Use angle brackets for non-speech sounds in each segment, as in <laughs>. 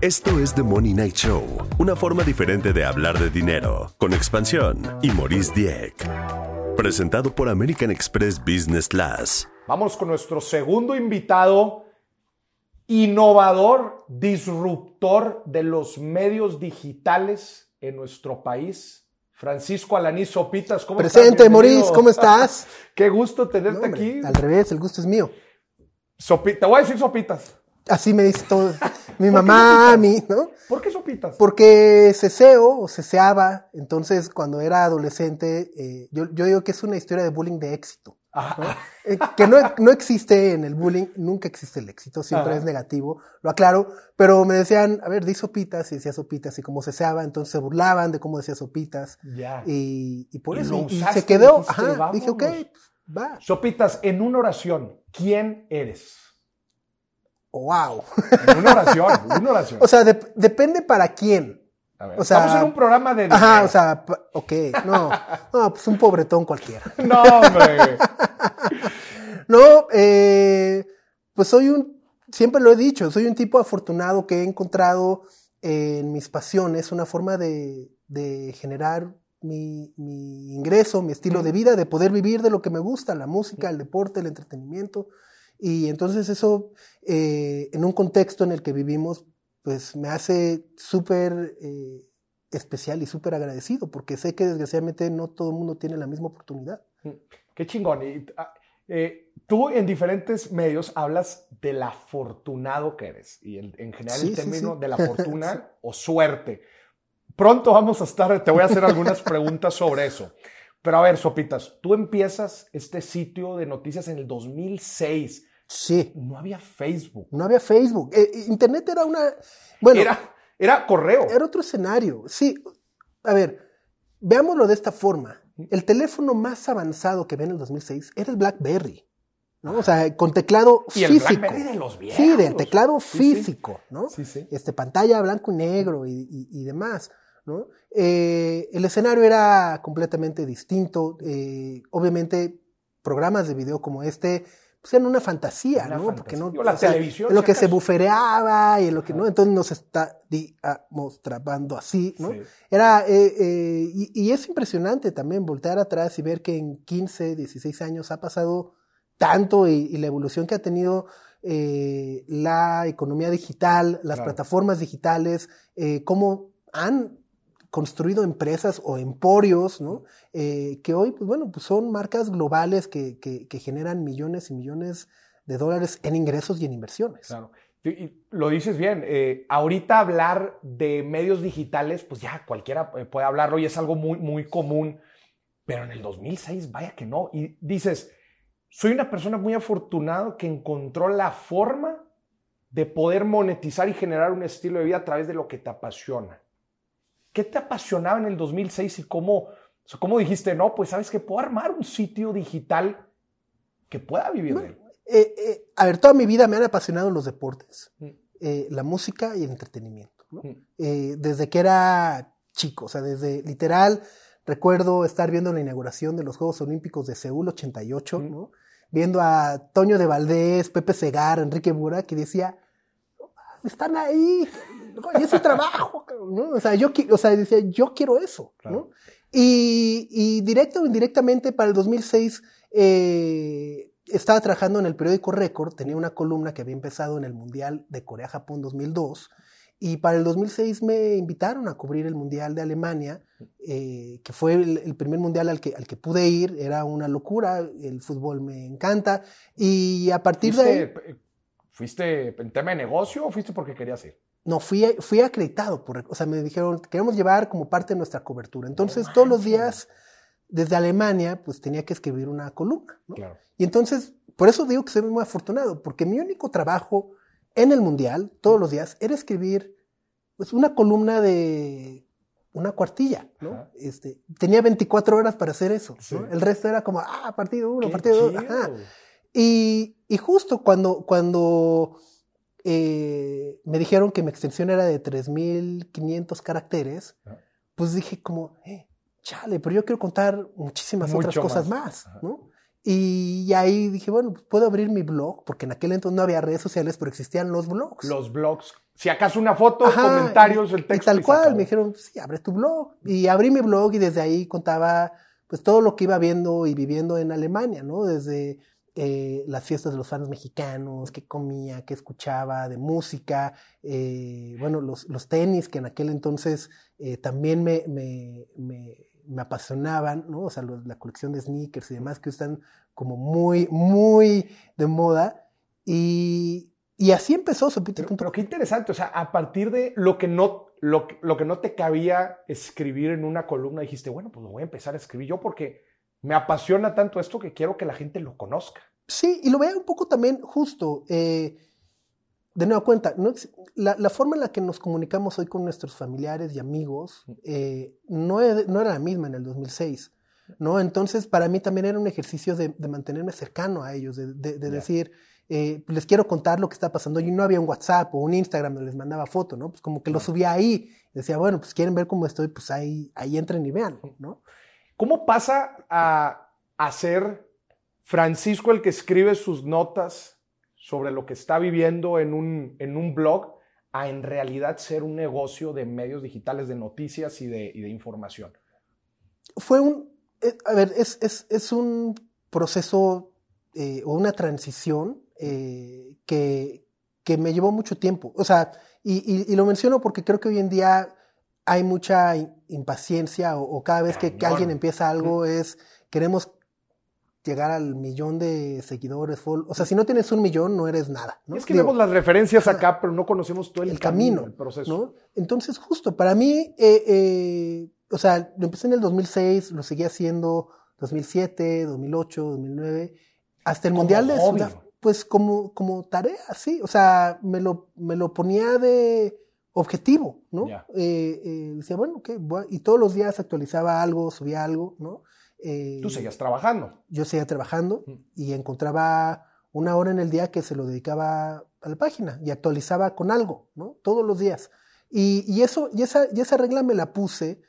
Esto es The Money Night Show, una forma diferente de hablar de dinero, con expansión y Maurice Dieck. Presentado por American Express Business Class. Vamos con nuestro segundo invitado, innovador, disruptor de los medios digitales en nuestro país. Francisco Alaní Sopitas, ¿cómo Presente, estás? Maurice, ¿cómo estás? <laughs> Qué gusto tenerte No, hombre, aquí. Al revés, el gusto es mío. Sopi- te voy a decir Sopitas. Así me dice todo. <laughs> Mi mamá, mi, ¿no? ¿Por qué Sopitas? Porque ceseo o ceseaba, entonces cuando era adolescente, eh, yo, yo digo que es una historia de bullying de éxito. Eh, que no, no existe en el bullying, nunca existe el éxito, siempre Ajá. es negativo, lo aclaro, pero me decían, a ver, di sopitas y decía sopitas y como ceseaba, entonces se burlaban de cómo decía sopitas ya. y, y por eso, y, se quedó, dijiste, ajá, dije, ok, pues, va, Sopitas, en una oración, ¿quién eres? Wow. En una oración, en una oración. <laughs> O sea, dep- depende para quién. A ver, o sea- estamos en un programa de... Ajá, o sea, ok, no, no, pues un pobretón cualquiera. <laughs> No, hombre. <laughs> No, eh, pues soy un, siempre lo he dicho, soy un tipo afortunado que he encontrado en mis pasiones una forma de, de generar mi, mi ingreso, mi estilo de vida, de poder vivir de lo que me gusta, la música, el deporte, el entretenimiento. Y entonces eso, eh, en un contexto en el que vivimos, pues me hace súper eh, especial y súper agradecido, porque sé que desgraciadamente no todo el mundo tiene la misma oportunidad. Qué chingón. Y, ah, eh, tú en diferentes medios hablas del afortunado que eres. Y el- en general Sí, el sí, término sí. de la fortuna <laughs> o suerte. Pronto vamos a estar, te voy a hacer algunas preguntas sobre eso. Pero a ver, Sopitas, tú empiezas este sitio de noticias en el 2006. Sí. No había Facebook. No había Facebook. Eh, eh, Internet era una. Bueno, era, Era, era correo. otro escenario. Sí. A ver, veámoslo de esta forma. El teléfono más avanzado que ve en el 2006 era el Blackberry. ¿no? O sea, con teclado y el físico. Blackberry de los viejos. Sí, del teclado Sí, sí. físico, ¿no? Sí, sí. Este, pantalla blanco y negro y, y- y demás, ¿no? Eh, el escenario era completamente distinto. eh, obviamente, programas de video como este, pues eran una fantasía, Una ¿no? fantasía. Porque no, Digo, la o sea, televisión, en lo que se bufereaba y en lo que Ajá. no, entonces nos está mostrando así, ¿no? Sí. Era, eh, eh, y, y es impresionante también voltear atrás y ver que en 15, 16 años ha pasado tanto y, y la evolución que ha tenido eh, la economía digital, las Claro. plataformas digitales, cómo han construido empresas o emporios, ¿no? Eh, que hoy, pues bueno, pues son marcas globales que, generan millones y millones de dólares en ingresos y en inversiones. Claro. Lo dices bien. eh, ahorita hablar de medios digitales, pues ya cualquiera eh, puede hablarlo y es algo muy, muy común. Pero en el 2006, vaya que no. Y dices, soy una persona muy afortunado que encontró la forma de poder monetizar y generar un estilo de vida a través de lo que te apasiona. ¿Qué te apasionaba en el 2006 y cómo, o sea, cómo dijiste, no, pues sabes que puedo armar un sitio digital que pueda vivir de él? Eh, eh, a ver, toda mi vida me han apasionado los deportes, Mm. eh, la música y el entretenimiento. ¿no? Mm. Desde que era chico, o sea, desde literal, recuerdo estar viendo la inauguración de los Juegos Olímpicos de Seúl 88, Mm. ¿no? viendo a Toño de Valdés, Pepe Segar, Enrique Bura, que decía, "No mames, están ahí, y es su trabajo, <laughs> cabrón", ¿no? O sea, yo, o sea, decía, yo quiero eso, Claro. ¿no? Y, y directa o indirectamente para el 2006 eh, estaba trabajando en el periódico Récord, tenía una columna que había empezado en el Mundial de Corea-Japón 2002 y para el 2006 me invitaron a cubrir el Mundial de Alemania, eh, que fue el, el primer Mundial al que, al que pude ir, era una locura, el fútbol me encanta y a partir de ahí... ¿Fuiste, eh, ¿Fuiste en tema de negocio o fuiste porque querías ir? No, fui, fui acreditado, por, o sea, me dijeron, queremos llevar como parte de nuestra cobertura. Entonces, todos los días, desde Alemania, pues tenía que escribir una columna, ¿no? Claro. Y entonces, por eso digo que soy muy afortunado, porque mi único trabajo en el Mundial, todos los días, era escribir pues, una columna de una cuartilla, ¿no? Ajá. Este, tenía 24 horas para hacer eso. El resto era como, ah, partido uno, Qué partido dos, ajá. Y, y justo cuando, cuando eh, me dijeron que mi extensión era de 3.500 caracteres, pues dije como, eh, chale, pero yo quiero contar muchísimas Mucho otras cosas más. ¿no? Y ahí dije, bueno, pues puedo abrir mi blog, porque en aquel entonces no había redes sociales, pero existían los blogs. Los blogs Si acaso una foto, comentarios, el texto. Y tal cual, me dijeron, sí, abre tu blog. Y abrí mi blog y desde ahí contaba pues todo lo que iba viendo y viviendo en Alemania, ¿no? Desde eh, las fiestas de los fans mexicanos, qué comía, qué escuchaba de música, eh, bueno, los, los, tenis que en aquel entonces eh, también me, me, me, me, apasionaban, ¿no? O sea, la colección de sneakers y demás que están como muy, muy de moda. Y, y así empezó Sopita. Pero, pero, qué interesante, o sea, a partir de lo que no, lo, lo, que no te cabía escribir en una columna, dijiste, bueno, pues lo voy a empezar a escribir yo porque me apasiona tanto esto que quiero que la gente lo conozca. Sí, y lo vea un poco también justo. Eh, de nueva cuenta, ¿no? la, la, forma en la que nos comunicamos hoy con nuestros familiares y amigos eh, no, no, era la misma en el 2006. ¿no? Entonces, para mí también era un ejercicio de, de mantenerme cercano a ellos, de, de, de decir, eh, les quiero contar lo que está pasando. Y no había un WhatsApp o un Instagram donde les mandaba foto, ¿no? Pues como que lo subía ahí. Decía, bueno, pues quieren ver cómo estoy, pues ahí, ahí entren y vean, ¿no? ¿Cómo pasa a, ser Francisco el que escribe sus notas sobre lo que está viviendo en un, en un blog a en realidad ser un negocio de medios digitales de noticias y de, y de información? Fue un, eh, a ver, es, es, es un proceso eh, o una transición eh, que, que, me llevó mucho tiempo. O sea, y, y, lo menciono porque creo que hoy en día hay mucha impaciencia o, cada vez que, que, alguien empieza algo es, queremos llegar al millón de seguidores. O sea, si no tienes un millón, no eres nada. ¿no? Es que vemos las referencias acá, pero no conocemos todo el, camino, el proceso. ¿no? Entonces, justo, para mí, eh, eh, o sea, lo empecé en el 2006, lo seguí haciendo 2007, 2008, 2009, hasta el Mundial de Sudáfrica pues como, como tarea, sí. O sea, me lo, me lo ponía de objetivo, ¿no? Eh, eh, decía, bueno, ¿qué? Y todos los días actualizaba algo, subía algo, ¿no? Eh, Tú seguías trabajando. Yo seguía trabajando y encontraba una hora en el día que se lo dedicaba a la página y actualizaba con algo, ¿no? Todos los días. Y, y eso, y esa, y esa regla me la puse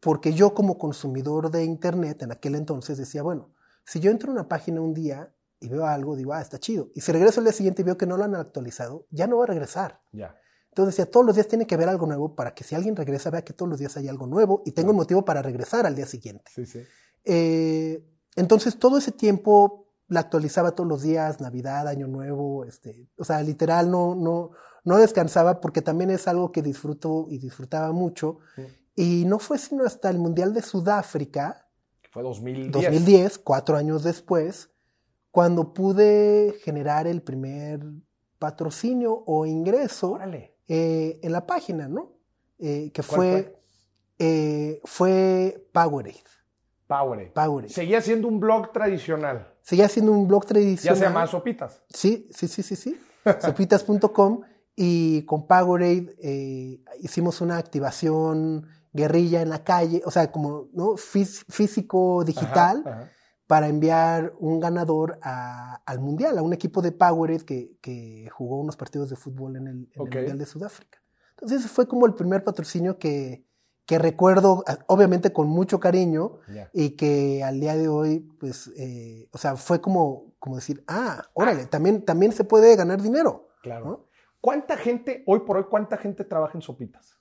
porque yo como consumidor de Internet en aquel entonces decía, bueno, si yo entro a una página un día, y veo algo, digo, ah, está chido. Y si regreso el día siguiente y veo que no lo han actualizado, ya no va a regresar. Ya. Entonces decía, todos los días tiene que haber algo nuevo para que si alguien regresa, vea que todos los días hay algo nuevo y tengo un motivo para regresar al día siguiente. Sí, sí. Eh, entonces todo ese tiempo la actualizaba todos los días, Navidad, Año Nuevo, este, o sea, literal no, no, no descansaba porque también es algo que disfruto y disfrutaba mucho. Y no fue sino hasta el Mundial de Sudáfrica. Fue 2010. 2010, cuatro años después, cuando pude generar el primer patrocinio o ingreso eh, en la página, ¿no? Eh, que fue, fue? Eh, fue Powerade. Powerade. Powerade. Seguía siendo un blog tradicional. Seguía siendo un blog tradicional. Ya se llama Sopitas. Sí, sí, sí, sí, sí. <laughs> Sopitas.com y con Powerade hicimos una activación guerrilla en la calle, o sea, como ¿no? físico digital. Ajá, ajá para enviar un ganador al Mundial, a un equipo de Powerade que, que jugó unos partidos de fútbol en, el, Mundial de Sudáfrica. Entonces fue como el primer patrocinio que, que recuerdo, obviamente con mucho cariño, y que al día de hoy, pues, eh, o sea, fue como, como decir, ah, órale, también, también se puede ganar dinero. Claro. ¿Cuánta gente, hoy por hoy, cuánta gente trabaja en Sopitas?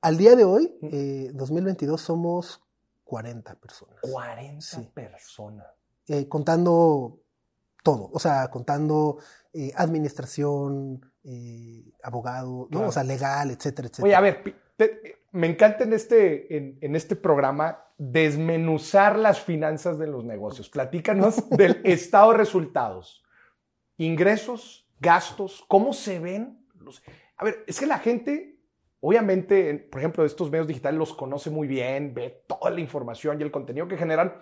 Al día de hoy, eh, 2022, somos 40 personas. 40 personas. Eh, contando todo, o sea, contando eh, administración, eh, abogado, ¿no? o sea, legal, etcétera, etcétera. Oye, a ver, me encanta en este, en, este programa desmenuzar las finanzas de los negocios. Platícanos <laughs> del estado de resultados. Ingresos, gastos, ¿cómo se ven? Los... A ver, es que la gente Obviamente, por ejemplo, estos medios digitales los conoce muy bien, ve toda la información y el contenido que generan,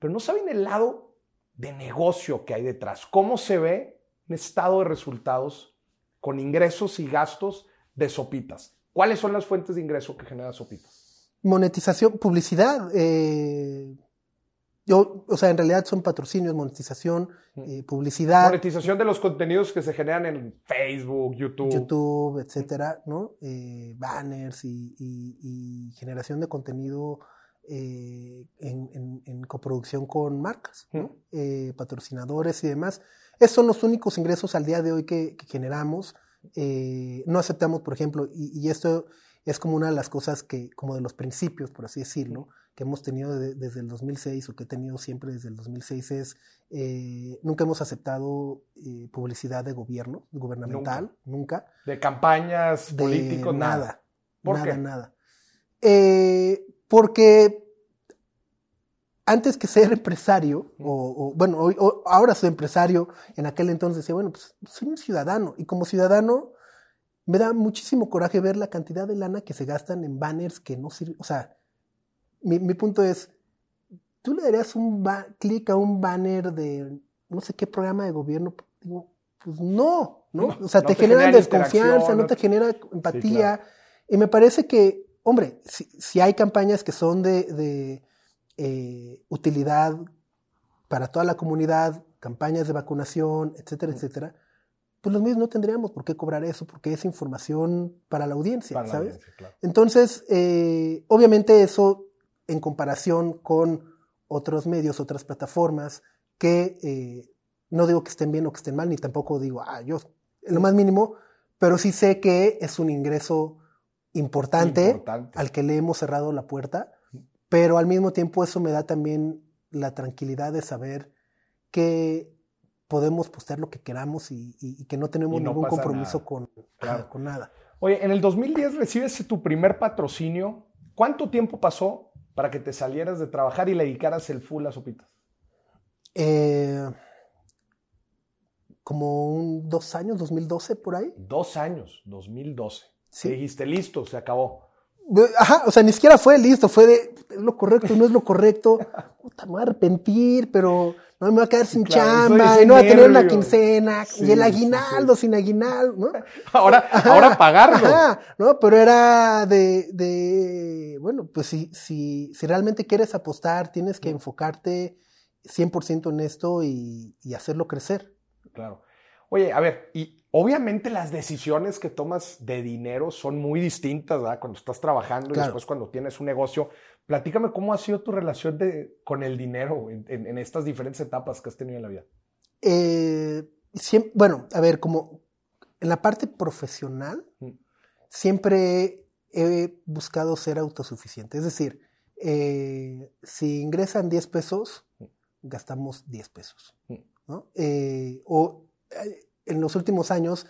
pero no saben el lado de negocio que hay detrás. ¿Cómo se ve un estado de resultados con ingresos y gastos de Sopitas? ¿Cuáles son las fuentes de ingreso que genera Sopitas? Monetización, publicidad, eh, yo, o sea, en realidad son patrocinios, monetización, eh, publicidad. Monetización de los contenidos que se generan en Facebook, YouTube. YouTube, etcétera, ¿no? Eh, banners y, generación de contenido eh, en, coproducción con marcas, patrocinadores y demás. Esos son los únicos ingresos al día de hoy que, generamos. eh, no aceptamos, por ejemplo, y, y, esto es como una de las cosas que, como de los principios, por así decirlo, que hemos tenido de, desde el 2006 o que he tenido siempre desde el 2006 es, eh, nunca hemos aceptado eh, publicidad de gobierno, gubernamental, nunca. nunca. De campañas políticos, nada. nada. ¿Por nada, qué? nada. Eh, porque antes que ser empresario, o, o bueno, hoy, o, ahora soy empresario, en aquel entonces decía, bueno, pues soy un ciudadano, y como ciudadano me da muchísimo coraje ver la cantidad de lana que se gastan en banners que no sirven, o sea, mi, mi punto es, tú le darías un clic a un banner de no sé qué programa de gobierno, digo, pues no, ¿no? o sea, no te, te genera genera desconfianza, no te genera empatía. Sí, claro. Y me parece que, hombre, si, si hay campañas que son de, de, eh, utilidad para toda la comunidad, campañas de vacunación, etcétera, etcétera, pues los medios no tendríamos por qué cobrar eso, porque es información para la audiencia, Para la ¿sabes? audiencia, claro. Entonces, eh, obviamente eso en comparación con otros medios, otras plataformas, que eh, no digo que estén bien o que estén mal, ni tampoco digo, ah, yo, lo más mínimo, pero sí sé que es un ingreso importante, Importante. al que le hemos cerrado la puerta, pero al mismo tiempo eso me da también la tranquilidad de saber que podemos postear lo que queramos y, y- y que no tenemos no ningún compromiso nada. con, Claro. con nada. Oye, en el 2010 recibes tu primer patrocinio. ¿Cuánto tiempo pasó para que te salieras de trabajar y le dedicaras el full a Sopitas? Eh, como un dos años, 2012 por ahí. Dos años, 2012. Sí. Te dijiste, listo, se acabó. Ajá, o sea, ni siquiera fue listo, fue de es lo correcto, no es lo correcto. <laughs> Puta, me voy a arrepentir, pero no me voy a quedar sin Claro, chamba y no voy a tener una quincena Sí, y el sí, aguinaldo sin aguinaldo, ¿no? <laughs> Ahora, Ajá, ahora pagarlo. Ajá, ¿no? Pero era de, de bueno, pues si, si, si realmente quieres apostar, tienes que enfocarte 100% en esto y, y hacerlo crecer. Claro. Oye, a ver, y obviamente las decisiones que tomas de dinero son muy distintas, ¿verdad? Cuando estás trabajando y después cuando tienes un negocio. Platícame cómo ha sido tu relación de, con el dinero en, en- en estas diferentes etapas que has tenido en la vida. Eh, bueno, a ver, como en la parte profesional, Mm. siempre he buscado ser autosuficiente. Es decir, eh, si ingresan 10 pesos, gastamos 10 pesos. Mm. ¿no? Eh, o en los últimos años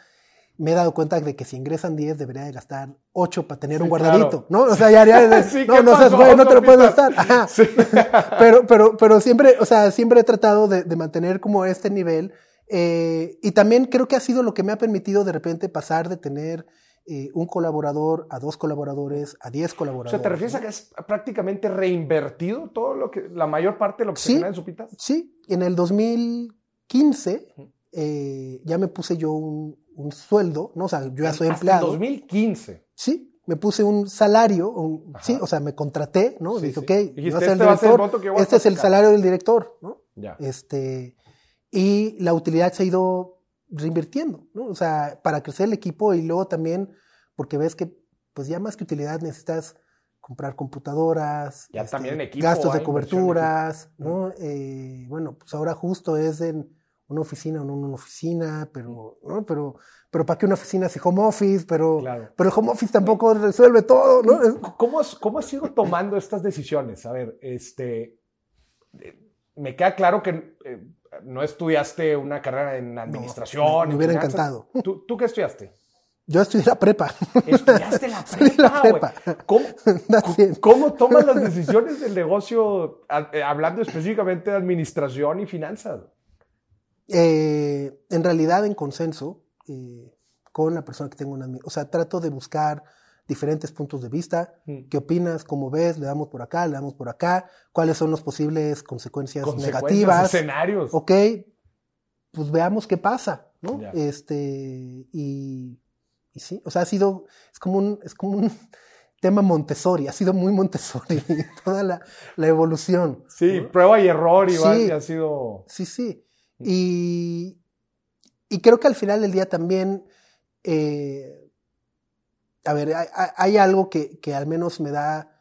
me he dado cuenta de que si ingresan 10 debería de gastar 8 para tener Sí, un guardadito, claro. ¿no? O sea, ya, ya- <laughs> Sí, no, ¿qué no seas güey, no te lo puedes gastar. Ajá. Sí. <laughs> pero, pero, pero siempre, o sea, siempre he tratado de, de mantener como este nivel. eh, y también creo que ha sido lo que me ha permitido de repente pasar de tener eh, un colaborador a dos colaboradores a diez O colaboradores. sea, ¿te refieres a que has prácticamente reinvertido todo lo que, la mayor parte de lo que se genera en Sopitas? Sí, en el 2015 eh, ya me puse yo un, un sueldo, ¿no? O sea, yo ya soy empleado. el 2015. Sí, me puse un salario, un- sí, o sea, me contraté, ¿no? Sí, Dije, sí. ok, Dijiste, yo voy a ser el "Este va a ser el director, voto que voy a este es el sacar". salario del director, ¿no? Ya. Este, y la utilidad se ha ido reinvirtiendo, ¿no? O sea, para crecer el equipo y luego también, porque ves que, pues ya más que utilidad necesitas comprar computadoras, este, Ya también equipo, gastos de en coberturas, ¿no? Eh, bueno, pues ahora justo es en una oficina o no una oficina, pero, ¿no? Pero, pero ¿para qué una oficina si home office? Pero, Claro. pero el home office tampoco resuelve todo, ¿no? ¿Cómo has, ¿Cómo has ido tomando estas decisiones? A ver, este, me queda claro que eh, no estudiaste una carrera en administración. me- hubiera encantado. ¿Tú, tú qué estudiaste? Yo estudié la prepa. Estudiaste la <laughs> Estudié la prepa, prepa. ¿Cómo. <laughs> ¿Cómo tomas las decisiones del negocio, eh, hablando específicamente de administración y finanzas? Eh, en realidad, en consenso eh, con la persona que tengo una... O sea, trato de buscar diferentes puntos de vista. Mm. ¿Qué opinas? ¿Cómo ves? ¿Le damos por acá? ¿Le damos por acá? ¿Cuáles son las posibles consecuencias, Consecuencias, negativas? escenarios. Ok, pues veamos qué pasa, ¿no? Ya. Este, y, y sí, o sea, ha sido, es como un, es como un <laughs> tema Montessori, ha sido muy Montessori <laughs> toda la, la evolución. Sí, ¿no? prueba y error, Iván, Sí. y ha sido... Sí, sí. Y, y creo que al final del día también, eh, a ver, hay, algo que, que al menos me da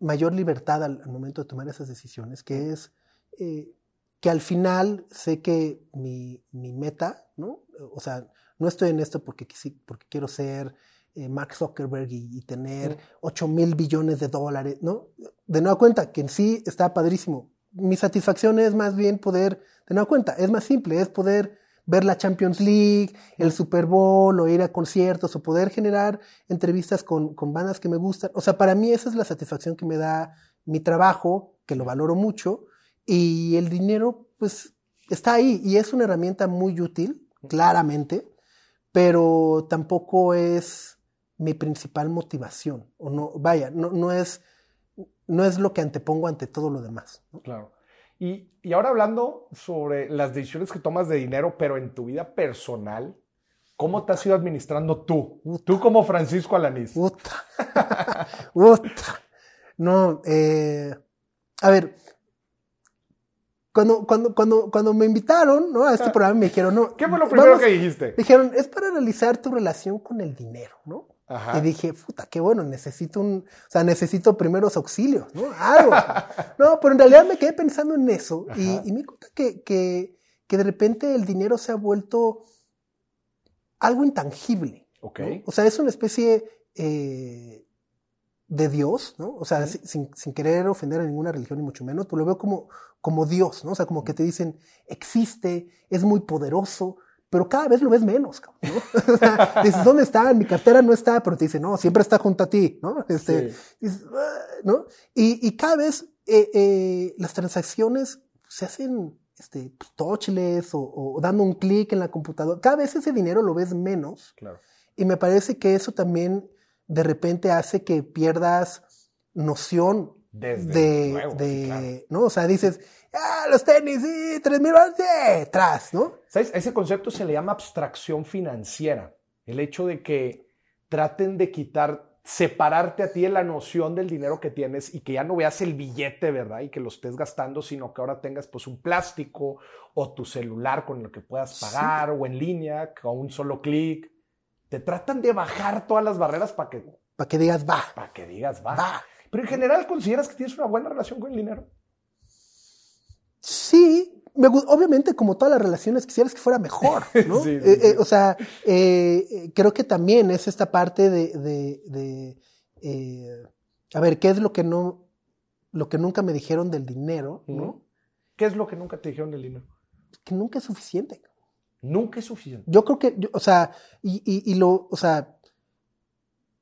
mayor libertad al, al momento de tomar esas decisiones, que es eh, que al final sé que mi, mi meta, ¿no? O sea, no estoy en esto porque, porque quiero ser eh, Mark Zuckerberg y, tener 8 mil billones de dólares, ¿no? De nueva cuenta, que en sí está padrísimo. Mi satisfacción es más bien poder, de nueva cuenta, es más simple, es poder ver la Champions League, el Super Bowl, o ir a conciertos, o poder generar entrevistas con, con bandas que me gustan. O sea, para mí esa es la satisfacción que me da mi trabajo, que lo valoro mucho, y el dinero, pues, está ahí, y es una herramienta muy útil, claramente, pero tampoco es mi principal motivación. O no, vaya, no, no, es, no es lo que antepongo ante todo lo demás. Claro. Y, y, ahora hablando sobre las decisiones que tomas de dinero, pero en tu vida personal, ¿cómo te has ido administrando tú? Tú como Francisco Alanís. <laughs> Puta. No, eh, a ver, cuando, cuando, cuando, cuando me invitaron ¿no? a este ah. programa me dijeron, no. ¿Qué fue lo primero que dijiste? Dijeron, es para analizar tu relación con el dinero, ¿no? Y dije, puta, qué bueno, necesito un, o sea, necesito primeros auxilios, ¿no? Algo. <laughs> no, pero en realidad me quedé pensando en eso y, me cuenta que, que, que, de repente el dinero se ha vuelto algo intangible. Ok. O sea, es una especie eh, de Dios, ¿no? O sea, sin, sin, querer ofender a ninguna religión ni mucho menos, pero lo veo como, como Dios, ¿no? O sea, como que te dicen, existe, es muy poderoso, pero cada vez lo ves menos, ¿no? <laughs> dices, ¿dónde está? En mi cartera no está, pero te dice, no, siempre está junto a ti, ¿no? Este, ah", ¿no? Y, y, cada vez eh, eh, las transacciones se hacen este, pues, touchless o, dando un clic en la computadora. Cada vez ese dinero lo ves menos. Claro. Y me parece que eso también de repente hace que pierdas noción de, de ¿no? O sea, dices, ah, los tenis, sí, tres mil dólares, tras, ¿no? ¿Sabes? Ese concepto se le llama abstracción financiera. El hecho de que traten de quitar, separarte a ti de la noción del dinero que tienes y que ya no veas el billete, ¿verdad? Y que lo estés gastando, sino que ahora tengas pues un plástico o tu celular con el que puedas pagar o en línea con un solo clic. Te tratan de bajar todas las barreras para que... Para que digas va. Para que digas va. va. Pero en general, ¿consideras que tienes una buena relación con el dinero? Sí, obviamente como todas las relaciones quisieras que fuera mejor, <laughs> ¿no? Eh, eh, o sea, eh, creo que también es esta parte de, a ver, ¿qué es lo que no, lo que nunca me dijeron del dinero, ¿no? ¿Qué es lo que nunca te dijeron del dinero? Que nunca es suficiente. Nunca es suficiente. Yo creo que, o sea, y, y, lo, o sea,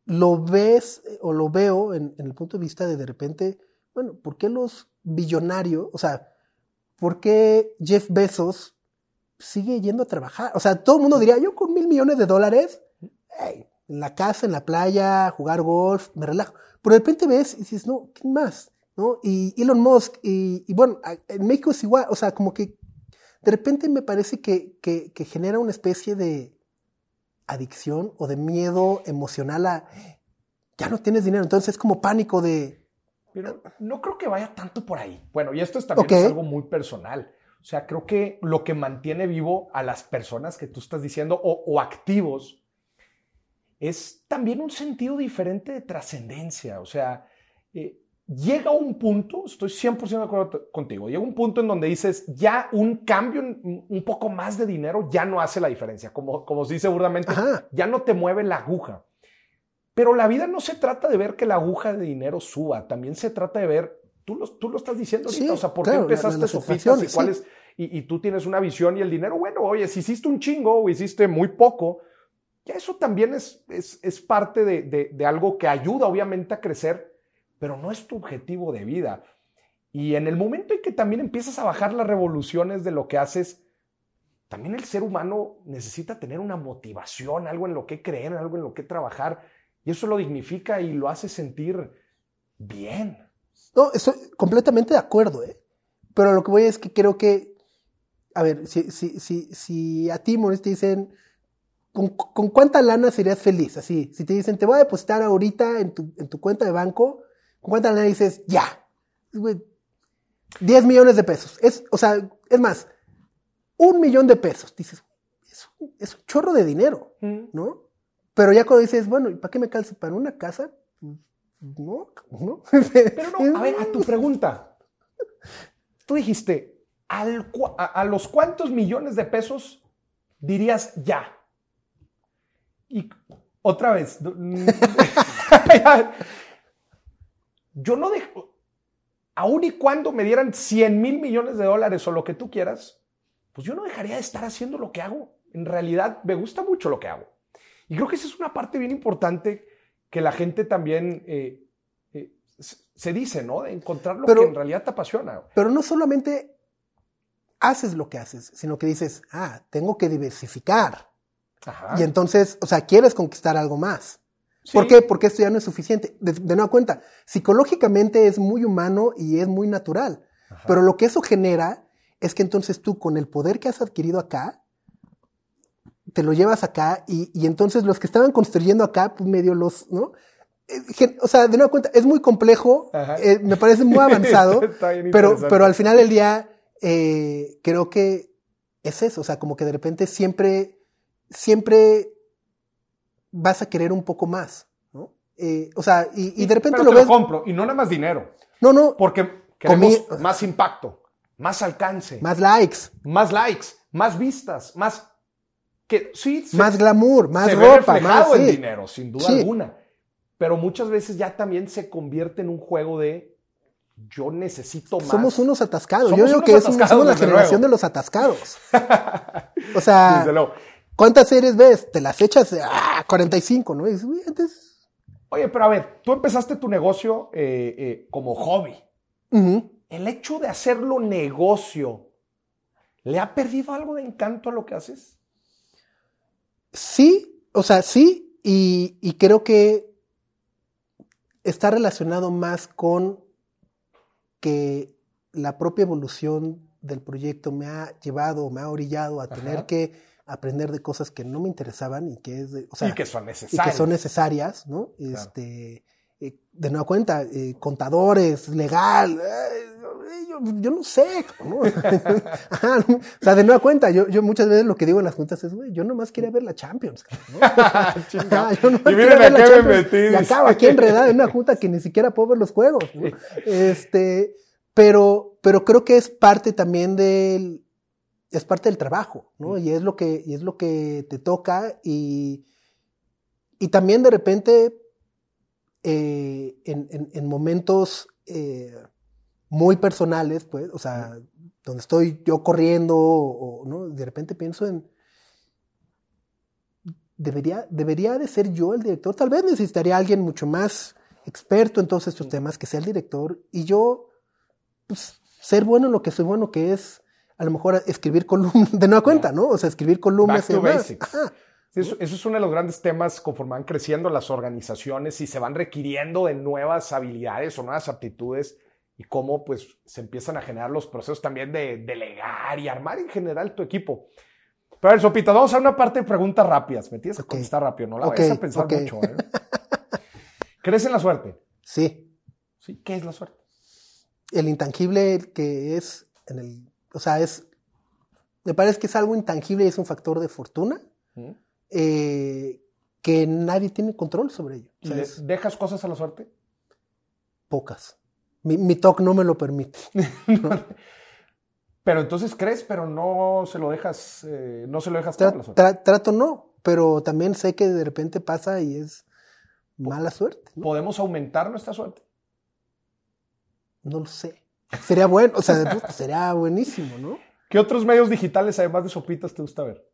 lo ves eh, o lo veo en, el punto de vista de de repente, bueno, ¿por qué los billonarios, o sea, por qué Jeff Bezos sigue yendo a trabajar? O sea, todo el mundo diría, yo con mil millones de dólares, en la casa, en la playa, jugar golf, me relajo. Pero de repente ves y dices, no, ¿qué más? ¿No? Y Elon Musk, y, bueno, en México es igual, o sea, como que de repente me parece que, que genera una especie de, adicción o de miedo emocional a ya no tienes dinero. Entonces es como pánico de. Pero no creo que vaya tanto por ahí. Bueno, y esto es también algo muy personal. O sea, creo que lo que mantiene vivo a las personas que tú estás diciendo o, activos es también un sentido diferente de trascendencia. O sea, eh, llega un punto, estoy 100% de acuerdo contigo, llega un punto en donde dices, ya un cambio, un poco más de dinero ya no hace la diferencia, como, como se dice burdamente, ya no te mueve la aguja. Pero la vida no se trata de ver que la aguja de dinero suba, también se trata de ver, tú lo, tú lo estás diciendo ahorita, o sea, ¿por qué empezaste Sofitas y cuáles, y, y, tú tienes una visión y el dinero, bueno, oye, si hiciste un chingo o hiciste muy poco, ya eso también es, es, es parte de, de, de algo que ayuda obviamente a crecer pero no es tu objetivo de vida. Y en el momento en que también empiezas a bajar las revoluciones de lo que haces, también el ser humano necesita tener una motivación, algo en lo que creer, algo en lo que trabajar, y eso lo dignifica y lo hace sentir bien. No, estoy completamente de acuerdo, ¿eh? pero lo que voy es que creo que, a ver, si, si, si, si a ti, Maurice, te dicen, ¿con, ¿con, cuánta lana serías feliz? Así, si te dicen, te voy a depositar ahorita en tu, en tu cuenta de banco ¿Cuánta lana dices? Ya. 10 millones de pesos. Es, o sea, es más, un millón de pesos. Dices, es un, es un chorro de dinero, ¿no? Pero ya cuando dices, bueno, ¿y para qué me calzo? ¿Para una casa? No, no. <laughs> Pero no, a ver, a tu pregunta. Tú dijiste, ¿al, a, a, los cuántos millones de pesos dirías ya? Y otra vez, <laughs> yo no dejo, aun y cuando me dieran 100 mil millones de dólares o lo que tú quieras, pues yo no dejaría de estar haciendo lo que hago. En realidad me gusta mucho lo que hago. Y creo que esa es una parte bien importante que la gente también eh, eh, se dice, ¿no? De encontrar lo que en realidad te apasiona. Pero no solamente haces lo que hahaces, sino que dices, ah, tengo que diversificar. Y entonces, o sea, quieres conquistar algo más. ¿Por qué? Porque esto ya no es suficiente. De, nueva cuenta, psicológicamente es muy humano y es muy natural. Pero lo que eso genera es que entonces tú, con el poder que has adquirido acá, te lo llevas acá y, entonces los que estaban construyendo acá, pues medio los, ¿no? Eh, o sea, de nueva cuenta, es muy complejo, eh, me parece muy <laughs> avanzado, pero, pero al final del día eh, creo que es eso, o sea, como que de repente siempre, siempre vas a querer un poco más, ¿no? Eh, o sea, y, de repente lo ves. compro, y no nada más dinero. No, no. Porque queremos más impacto, más alcance. Más likes. Más likes, más vistas, más. Que, sí, más glamour, más se ropa. Ve más el dinero, sin duda alguna. Pero muchas veces ya también se convierte en un juego de yo necesito más. Somos unos atascados. yo digo que somos la generación de los atascados. <laughs> o sea, ¿cuántas series ves? Te las echas a 45, ¿no? Oye, pero a ver, tú empezaste tu negocio eh, eh, como hobby. El hecho de hacerlo negocio, ¿le ha perdido algo de encanto a lo que haces? Sí, o sea, sí, y creo que está relacionado más con que la propia evolución del proyecto me ha llevado, me ha orillado a tener que aprender de cosas que no me interesaban y que es o sea, y que son necesarias. Y que son necesarias, ¿no? Este, eh, de nueva cuenta, eh, contadores, legal, yo, no sé, <laughs> ¿no? o sea, de nueva cuenta, yo, yo muchas veces lo que digo en las juntas es, güey, yo nomás quería ver la Champions, ¿no? <laughs> y miren a qué me metí. Y acabo aquí enredado en una junta que ni siquiera puedo ver los juegos, ¿no? Este, pero, pero creo que es parte también del, es parte del trabajo, ¿no? Y es lo que, y es lo que te toca y, y también de repente, eh, en, en, en, momentos, eh, muy personales, pues, o sea, donde estoy yo corriendo, o, ¿no? De repente pienso en, debería, debería de ser yo el director, tal vez necesitaría alguien mucho más experto en todos estos temas, que sea el director, y yo, pues, ser bueno en lo que soy bueno, que es a lo mejor escribir columnas, <laughs> de nueva cuenta, ¿no? O sea, escribir columnas. y demás. Eso, eso, es uno de los grandes temas conforme van creciendo las organizaciones y se van requiriendo de nuevas habilidades o nuevas aptitudes y cómo pues se empiezan a generar los procesos también de delegar y armar en general tu equipo. Pero a ver, Sopita, vamos a una parte de preguntas rápidas. Me tienes que contestar rápido, no la okay, a pensar mucho. ¿eh? <laughs> ¿Crees en la suerte? Sí. sí. ¿Qué es la suerte? El intangible que es en el, o sea, es, me parece que es algo intangible y es un factor de fortuna eh, que nadie tiene control sobre ello. ¿Dejas cosas a la suerte? Pocas. Mi, mi TOC no me lo permite. <laughs> pero entonces crees, pero no se lo dejas, eh, no se lo dejas trato no, pero también sé que de repente pasa y es mala suerte. ¿Podemos aumentar nuestra suerte? No lo sé. Sería bueno, o sea, sería buenísimo, ¿no? ¿Qué otros medios digitales, además de Sopitas, te gusta ver?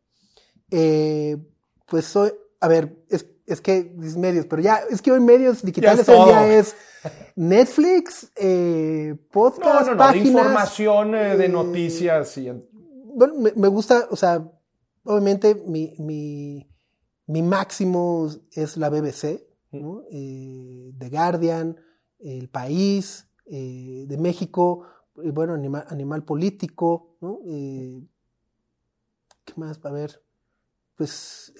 Eh, pues soy, a ver, es, es que es medios, pero ya, es que hoy medios digitales hoy día es Netflix, eh, podcast, no, no, no, de información, eh, de eh, noticias y... Bueno, me, gusta, o sea, obviamente mi, mi, mi máximo es la BBC, ¿no? eh, The Guardian, El País, eh, de México, bueno, Animal, animal Político, ¿no? ¿Qué más? A ver, pues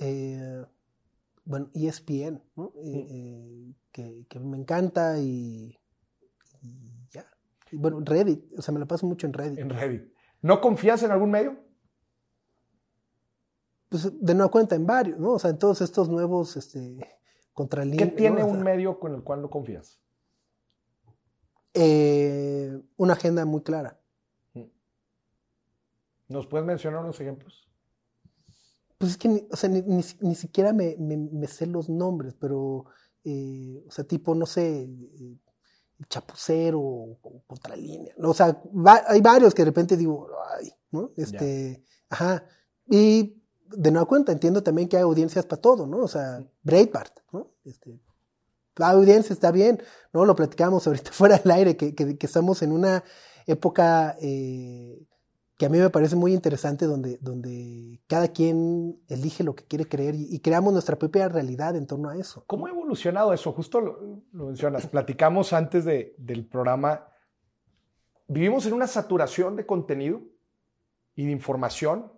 bueno, ESPN, ¿no? Eh, eh, que, me encanta y, ya. bueno, Reddit, o sea, me la paso mucho en Reddit. En Reddit. ¿No confías en algún medio? Pues de nueva cuenta, en varios, ¿no? O sea, en todos estos nuevos este, ¿Qué tiene un medio con el cual no confías? Eh, una agenda muy clara. ¿Nos puedes mencionar unos ejemplos? pues es que, ni, o sea, ni, ni, ni siquiera me, me, me, sé los nombres, pero, eh, o sea, tipo, no sé, eh, chapucero o contralínea, ¿no? O sea, va, hay varios que de repente digo, ay, ¿no? Este, ya. ajá. Y de nueva cuenta, entiendo también que hay audiencias para todo, ¿no? O sea, Breitbart, ¿no? Este, audiencia está bien, ¿no? Lo platicamos ahorita <laughs> fuera del aire, que, que, estamos en una época eh, que a mí me parece muy interesante, donde, donde cada quien elige lo que quiere creer y, y, creamos nuestra propia realidad en torno a eso. ¿Cómo ha evolucionado eso? Justo lo, lo mencionas. Platicamos antes de, del programa. Vivimos en una saturación de contenido y de información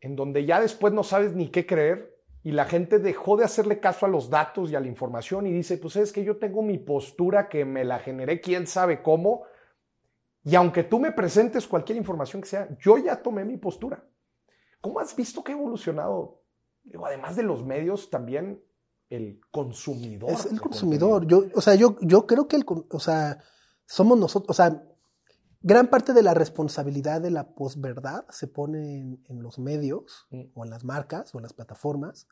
en donde ya después no sabes ni qué creer y la gente dejó de hacerle caso a los datos y a la información y dice, pues es que yo tengo mi postura que me la generé quién sabe cómo y aunque tú me presentes cualquier información que sea, yo ya tomé mi postura. ¿Cómo has visto que ha evolucionado? Digo, además de los medios, también el consumidor. Es el consumidor. Yo, o sea, yo, yo creo que el, o sea, somos nosotros, o sea, gran parte de la responsabilidad de la posverdad se pone en, en los medios mm. o en las marcas o en las plataformas,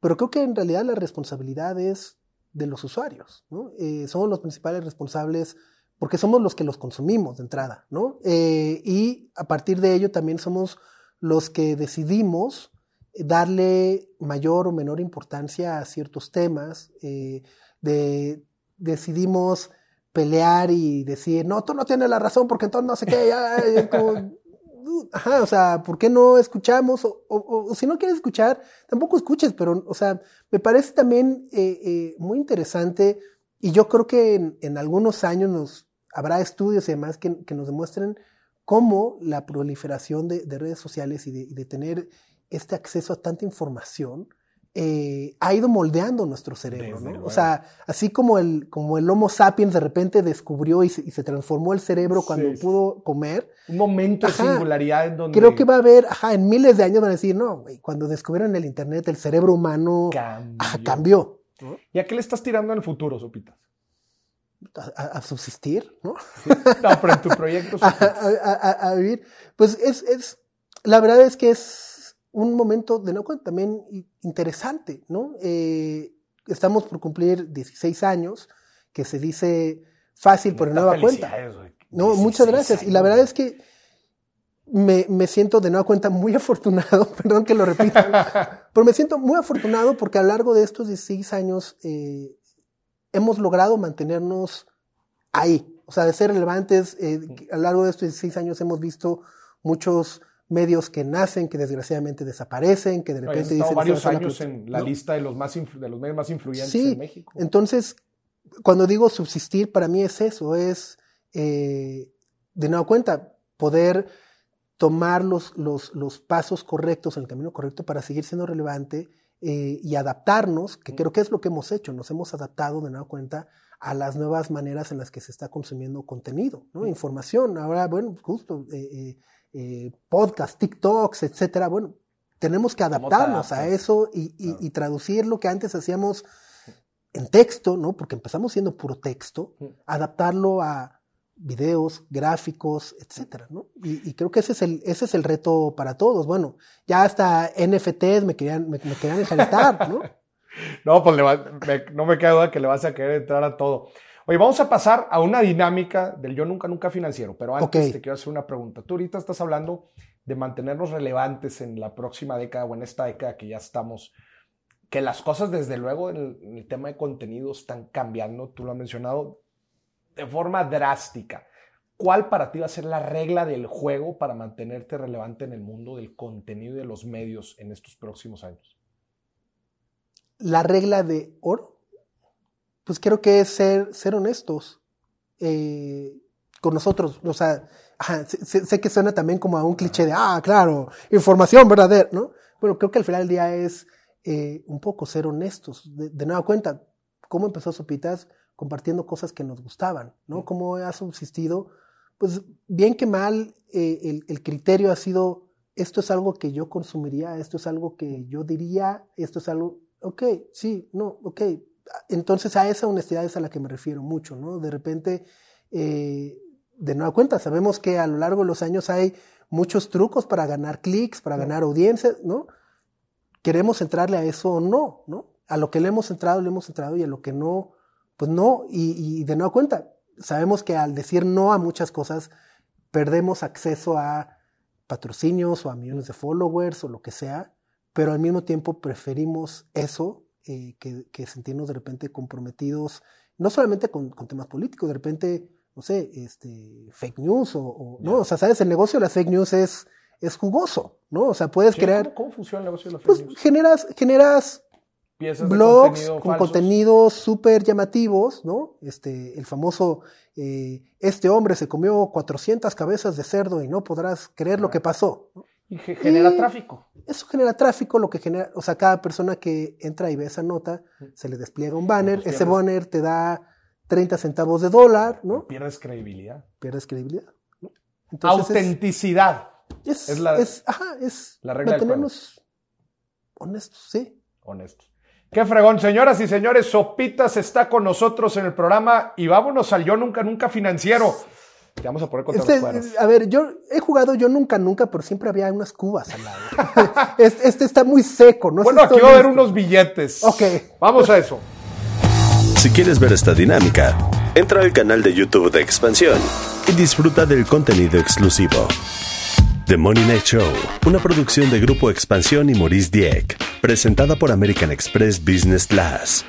pero creo que en realidad la responsabilidad es de los usuarios, ¿no? Eh, somos los principales responsables porque somos los que los consumimos de entrada, ¿no? Eh, y a partir de ello también somos los que decidimos darle mayor o menor importancia a ciertos temas, eh, de, decidimos pelear y decir, no, tú no tienes la razón porque entonces no sé qué, ya, ya, como, ajá, o sea, ¿por qué no escuchamos? O, si no quieres escuchar, tampoco escuches, pero, o sea, me parece también eh, eh, muy interesante y yo creo que en, algunos años nos, habrá estudios y demás que, que, nos demuestren cómo la proliferación de, de redes sociales y de, y de, tener este acceso a tanta información eh, ha ido moldeando nuestro cerebro, ¿no? O sea, así como el, como el Homo sapiens de repente descubrió y se, y se transformó el cerebro cuando sí. pudo comer. Un momento ajá, de singularidad en donde... Creo que va a haber, ajá, en miles de años van a decir, no, güey, cuando descubrieron el Internet, el cerebro humano cambió. Ajá. ¿Y a qué le estás tirando en el futuro, Sopitas? A, a, subsistir, ¿no? No, pero en tu proyecto. <laughs> a, a, vivir. Pues es, es, la verdad es que es un momento de no también interesante, ¿no? Eh, estamos por cumplir 16 años, que se dice fácil, pero nueva cuenta. No, muchas gracias. Años. Y la verdad es que me, me, siento de nueva cuenta muy afortunado, <laughs> perdón que lo repita, pero me siento muy afortunado porque a lo largo de estos 16 años eh, hemos logrado mantenernos ahí, o sea, de ser relevantes. Eh, a lo largo de estos 16 años hemos visto muchos medios que nacen, que desgraciadamente desaparecen, que de repente dicen... varios años en la ¿no? lista de los, más de los medios más influyentes sí, en México. Entonces, cuando digo subsistir, para mí es eso, es, eh, de nueva cuenta, poder tomar los, los, los, pasos correctos en el camino correcto para seguir siendo relevante eh, y adaptarnos, que creo que es lo que hemos hecho, nos hemos adaptado de nueva cuenta a las nuevas maneras en las que se está consumiendo contenido, ¿no? información. Ahora, bueno, justo eh, eh, eh, podcast, TikToks, etcétera. Bueno, tenemos que adaptarnos a eso y, y, y, traducir lo que antes hacíamos en texto, ¿no? Porque empezamos siendo puro texto, adaptarlo a videos, gráficos, etcétera, ¿no? Y, y, creo que ese es el ese es el reto para todos. Bueno, ya hasta NFTs me querían me, me querían ¿no? <laughs> no, pues va, me, no me queda duda que le vas a querer entrar a todo. Oye, vamos a pasar a una dinámica del yo nunca, nunca financiero, pero antes okay. te quiero hacer una pregunta. Tú ahorita estás hablando de mantenernos relevantes en la próxima década o en esta década que ya estamos, que las cosas desde luego en el, en el tema de contenido están cambiando, tú lo has mencionado, de forma drástica. ¿Cuál para ti va a ser la regla del juego para mantenerte relevante en el mundo del contenido y de los medios en estos próximos años? La regla de oro pues creo que es ser, ser honestos eh, con nosotros. O sea, sé, sé, que suena también como a un cliché de, ah, claro, información verdadera, ¿no? Bueno, creo que al final del día es eh, un poco ser honestos. De, de, nueva cuenta, ¿cómo empezó Sopitas? Compartiendo cosas que nos gustaban, ¿no? ¿Cómo ha subsistido? Pues bien que mal, eh, el, el criterio ha sido, esto es algo que yo consumiría, esto es algo que yo diría, esto es algo, ok, sí, no, ok, entonces a esa honestidad es a la que me refiero mucho, ¿no? De repente, eh, de nueva cuenta, sabemos que a lo largo de los años hay muchos trucos para ganar clics, para ganar audiencias, ¿no? queremos entrarle a eso o no, ¿no? A lo que le hemos entrado, le hemos entrado y a lo que no, pues no. Y, y de nueva cuenta, sabemos que al decir no a muchas cosas, perdemos acceso a patrocinios o a millones de followers o lo que sea, pero al mismo tiempo preferimos eso eh, que, que, sentirnos de repente comprometidos, no solamente con, con, temas políticos, de repente, no sé, este, fake news o, o no, o sea, sabes, el negocio de las fake news es, es jugoso, ¿no? O sea, puedes crear, ¿Cómo, funciona el negocio de las pues fake news? generas, generas blogs contenido con falsos. contenidos súper llamativos, ¿no? Este, el famoso, eh, este hombre se comió 400 cabezas de cerdo y no podrás creer lo que pasó. ¿no? Y ge- genera Y- tráfico. Eso genera tráfico, lo que genera, o sea, cada persona que entra y ve esa nota, se le despliega un banner, Pues ese banner te da 30 centavos de dólar, ¿no? Pierdes credibilidad. Pierdes credibilidad. ¿no? Entonces es- Autenticidad. es, es la- es- ajá, es la regla mantenernos honestos, sí. Honesto. Qué fregón, señoras y señores. Sopitas está con nosotros en el programa y vámonos al Yo Nunca Nunca Financiero. Te vamos a poner contra Este, los cuadros. a ver, yo he jugado yo nunca, nunca, pero siempre había unas cubas al lado. <laughs> este, este está muy seco, ¿no? Bueno, sé, aquí va a haber unos billetes. Ok. Vamos a eso. Si quieres ver esta dinámica, entra al canal de YouTube de Expansión y disfruta del contenido exclusivo. The Money Night Show, una producción de Grupo Expansión y Maurice Dieck, presentada por American Express Business Class.